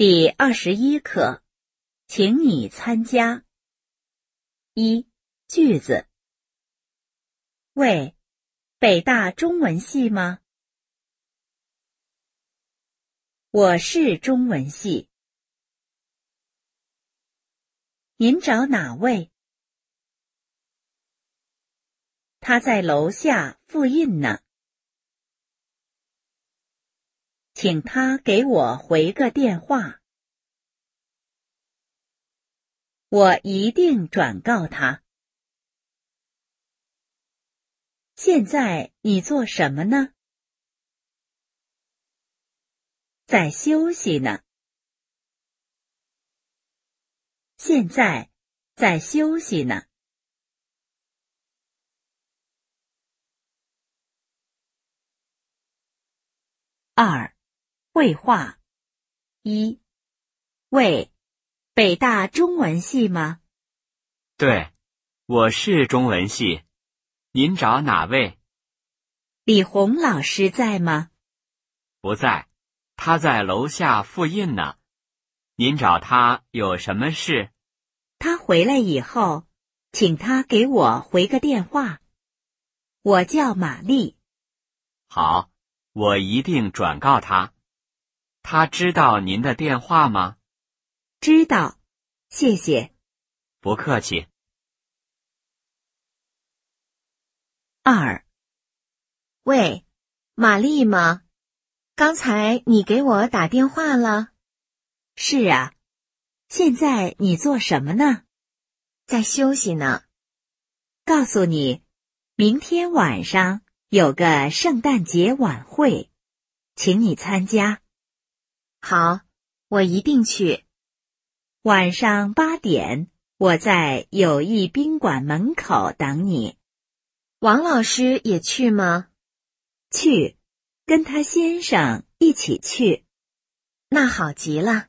第二十一课，请你参加。一句子。喂，北大中文系吗？我是中文系。您找哪位？他在楼下复印呢。请他给我回个电话，我一定转告他。现在你做什么呢？在休息呢。现在在休息呢。二。绘画一，喂，北大中文系吗？对，我是中文系。您找哪位？李红老师在吗？不在，他在楼下复印呢。您找他有什么事？他回来以后，请他给我回个电话。我叫玛丽。好，我一定转告他。他知道您的电话吗？知道，谢谢。不客气。二，喂，玛丽吗？刚才你给我打电话了。是啊，现在你做什么呢？在休息呢。告诉你，明天晚上有个圣诞节晚会，请你参加。好，我一定去。晚上八点，我在友谊宾馆门口等你。王老师也去吗？去，跟他先生一起去。那好极了。